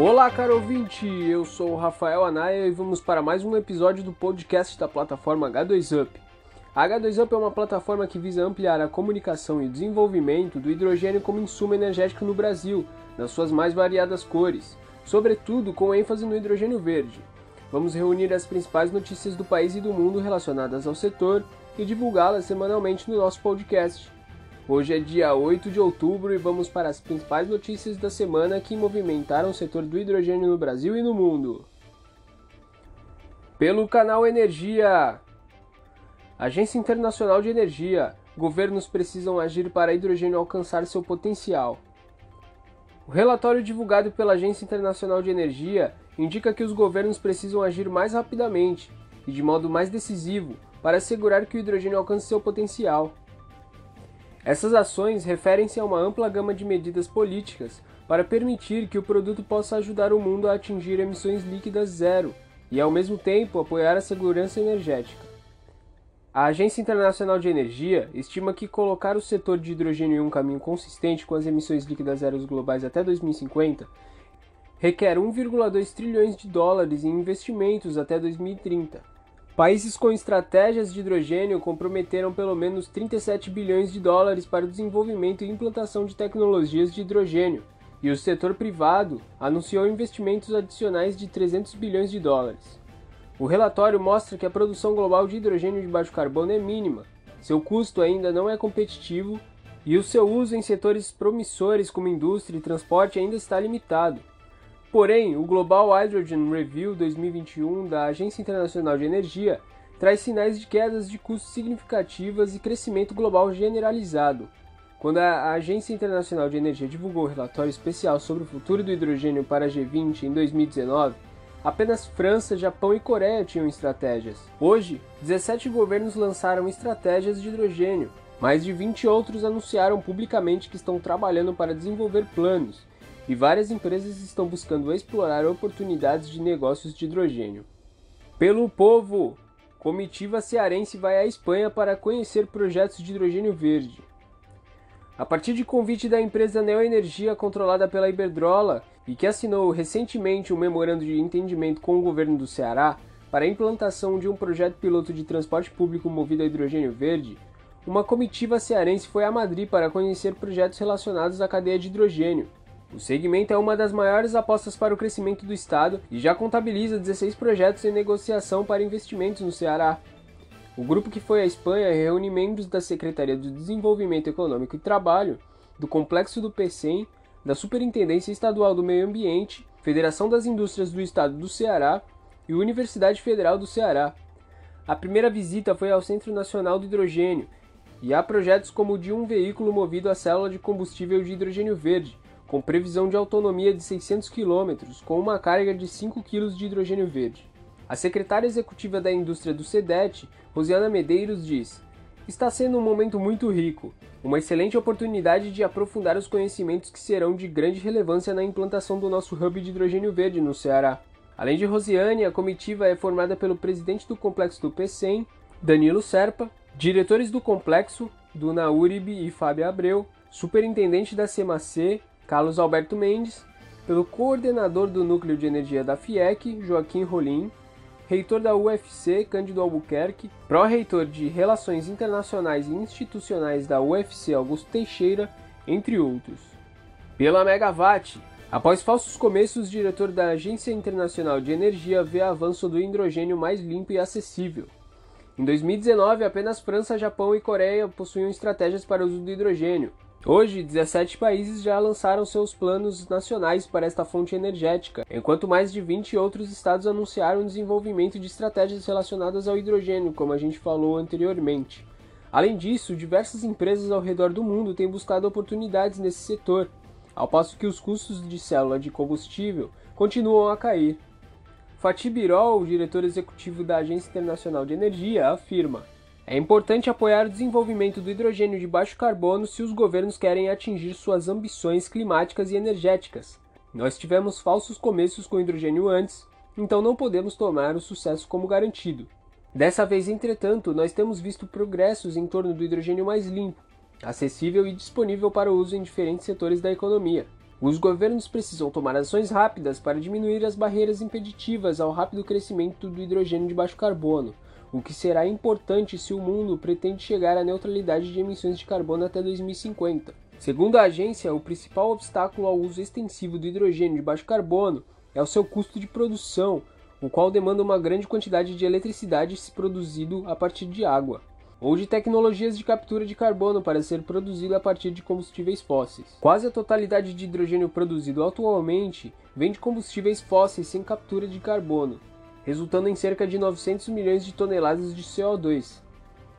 Olá, caro ouvinte! Eu sou o Rafael Anaya e vamos para mais um episódio do podcast da plataforma H2Up. A H2Up é uma plataforma que visa ampliar a comunicação e o desenvolvimento do hidrogênio como insumo energético no Brasil, nas suas mais variadas cores, sobretudo com ênfase no hidrogênio verde. Vamos reunir as principais notícias do país e do mundo relacionadas ao setor e divulgá-las semanalmente no nosso podcast. Hoje é dia 8 de outubro e vamos para as principais notícias da semana que movimentaram o setor do hidrogênio no Brasil e no mundo. Pelo canal Energia. Agência Internacional de Energia. Governos precisam agir para hidrogênio alcançar seu potencial. O relatório divulgado pela Agência Internacional de Energia indica que os governos precisam agir mais rapidamente e de modo mais decisivo para assegurar que o hidrogênio alcance seu potencial. Essas ações referem-se a uma ampla gama de medidas políticas para permitir que o produto possa ajudar o mundo a atingir emissões líquidas zero e, ao mesmo tempo, apoiar a segurança energética. A Agência Internacional de Energia estima que colocar o setor de hidrogênio em um caminho consistente com as emissões líquidas zeros globais até 2050 requer 1,2 trilhões de dólares em investimentos até 2030. Países com estratégias de hidrogênio comprometeram pelo menos 37 bilhões de dólares para o desenvolvimento e implantação de tecnologias de hidrogênio, e o setor privado anunciou investimentos adicionais de 300 bilhões de dólares. O relatório mostra que a produção global de hidrogênio de baixo carbono é mínima, seu custo ainda não é competitivo e o seu uso em setores promissores como indústria e transporte ainda está limitado. Porém, o Global Hydrogen Review 2021 da Agência Internacional de Energia traz sinais de quedas de custos significativas e crescimento global generalizado. Quando a Agência Internacional de Energia divulgou o relatório especial sobre o futuro do hidrogênio para a G20 em 2019, apenas França, Japão e Coreia tinham estratégias. Hoje, 17 governos lançaram estratégias de hidrogênio. Mais de 20 outros anunciaram publicamente que estão trabalhando para desenvolver planos, e várias empresas estão buscando explorar oportunidades de negócios de hidrogênio. Pelo povo, comitiva cearense vai à Espanha para conhecer projetos de hidrogênio verde. A partir de convite da empresa Neoenergia controlada pela Iberdrola e que assinou recentemente um memorando de entendimento com o governo do Ceará para a implantação de um projeto piloto de transporte público movido a hidrogênio verde, uma comitiva cearense foi a Madrid para conhecer projetos relacionados à cadeia de hidrogênio, o segmento é uma das maiores apostas para o crescimento do estado e já contabiliza 16 projetos em negociação para investimentos no Ceará. O grupo que foi à Espanha reúne membros da Secretaria do Desenvolvimento Econômico e Trabalho, do Complexo do PECEM, da Superintendência Estadual do Meio Ambiente, Federação das Indústrias do Estado do Ceará e Universidade Federal do Ceará. A primeira visita foi ao Centro Nacional do Hidrogênio, e há projetos como o de um veículo movido a célula de combustível de hidrogênio verde, com previsão de autonomia de 600 km, com uma carga de 5 kg de hidrogênio verde. A secretária executiva da indústria do SEDET, Rosiana Medeiros, diz: Está sendo um momento muito rico, uma excelente oportunidade de aprofundar os conhecimentos que serão de grande relevância na implantação do nosso hub de hidrogênio verde no Ceará. Além de Rosiane, a comitiva é formada pelo presidente do complexo do PCEM, Danilo Serpa, diretores do complexo, Duna Uribe e Fábio Abreu, superintendente da CEMAC, Carlos Alberto Mendes, pelo coordenador do Núcleo de Energia da FIEC, Joaquim Rolim, reitor da UFC, Cândido Albuquerque, pró-reitor de Relações Internacionais e Institucionais da UFC, Augusto Teixeira, entre outros. Pela Megawatt, após falsos começos, o diretor da Agência Internacional de Energia vê avanço do hidrogênio mais limpo e acessível. Em 2019, apenas França, Japão e Coreia possuíam estratégias para o uso do hidrogênio, Hoje, 17 países já lançaram seus planos nacionais para esta fonte energética, enquanto mais de 20 outros estados anunciaram o desenvolvimento de estratégias relacionadas ao hidrogênio, como a gente falou anteriormente. Além disso, diversas empresas ao redor do mundo têm buscado oportunidades nesse setor, ao passo que os custos de célula de combustível continuam a cair. Fatih Birol, diretor executivo da Agência Internacional de Energia, afirma: é importante apoiar o desenvolvimento do hidrogênio de baixo carbono se os governos querem atingir suas ambições climáticas e energéticas. Nós tivemos falsos começos com hidrogênio antes, então não podemos tomar o sucesso como garantido. Dessa vez, entretanto, nós temos visto progressos em torno do hidrogênio mais limpo, acessível e disponível para uso em diferentes setores da economia. Os governos precisam tomar ações rápidas para diminuir as barreiras impeditivas ao rápido crescimento do hidrogênio de baixo carbono, o que será importante se o mundo pretende chegar à neutralidade de emissões de carbono até 2050. Segundo a agência, o principal obstáculo ao uso extensivo do hidrogênio de baixo carbono é o seu custo de produção, o qual demanda uma grande quantidade de eletricidade se produzido a partir de água ou de tecnologias de captura de carbono para ser produzido a partir de combustíveis fósseis. Quase a totalidade de hidrogênio produzido atualmente vem de combustíveis fósseis sem captura de carbono, resultando em cerca de 900 milhões de toneladas de CO2.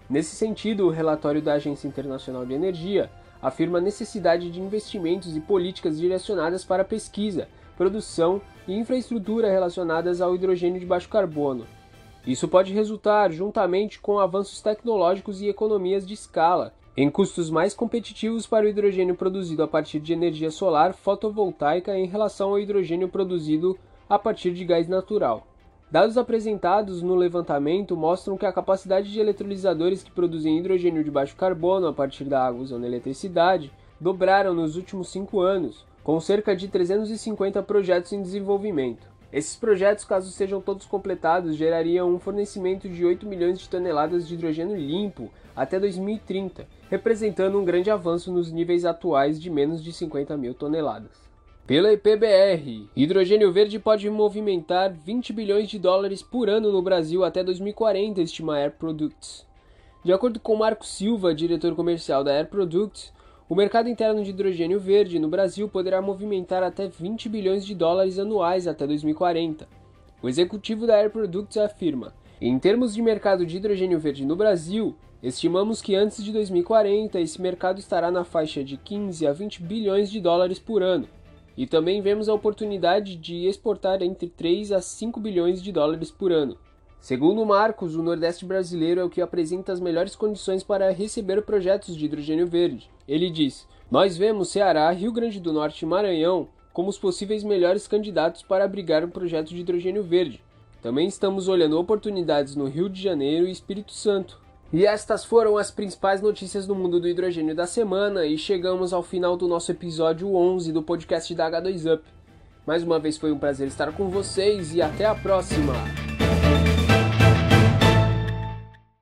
Nesse sentido, o relatório da Agência Internacional de Energia afirma a necessidade de investimentos e políticas direcionadas para pesquisa, produção e infraestrutura relacionadas ao hidrogênio de baixo carbono, isso pode resultar, juntamente com avanços tecnológicos e economias de escala, em custos mais competitivos para o hidrogênio produzido a partir de energia solar fotovoltaica em relação ao hidrogênio produzido a partir de gás natural. Dados apresentados no levantamento mostram que a capacidade de eletrolisadores que produzem hidrogênio de baixo carbono a partir da água usando eletricidade dobraram nos últimos cinco anos, com cerca de 350 projetos em desenvolvimento. Esses projetos, caso sejam todos completados, gerariam um fornecimento de 8 milhões de toneladas de hidrogênio limpo até 2030, representando um grande avanço nos níveis atuais de menos de 50 mil toneladas. Pela IPBR, hidrogênio verde pode movimentar 20 bilhões de dólares por ano no Brasil até 2040, estima Air Products. De acordo com Marco Silva, diretor comercial da Air Products, o mercado interno de hidrogênio verde no Brasil poderá movimentar até 20 bilhões de dólares anuais até 2040. O executivo da Air Products afirma: em termos de mercado de hidrogênio verde no Brasil, estimamos que antes de 2040 esse mercado estará na faixa de 15 a 20 bilhões de dólares por ano. E também vemos a oportunidade de exportar entre 3 a 5 bilhões de dólares por ano. Segundo Marcos, o Nordeste brasileiro é o que apresenta as melhores condições para receber projetos de hidrogênio verde. Ele diz: Nós vemos Ceará, Rio Grande do Norte e Maranhão como os possíveis melhores candidatos para abrigar um projeto de hidrogênio verde. Também estamos olhando oportunidades no Rio de Janeiro e Espírito Santo. E estas foram as principais notícias do mundo do hidrogênio da semana e chegamos ao final do nosso episódio 11 do podcast da H2Up. Mais uma vez foi um prazer estar com vocês e até a próxima!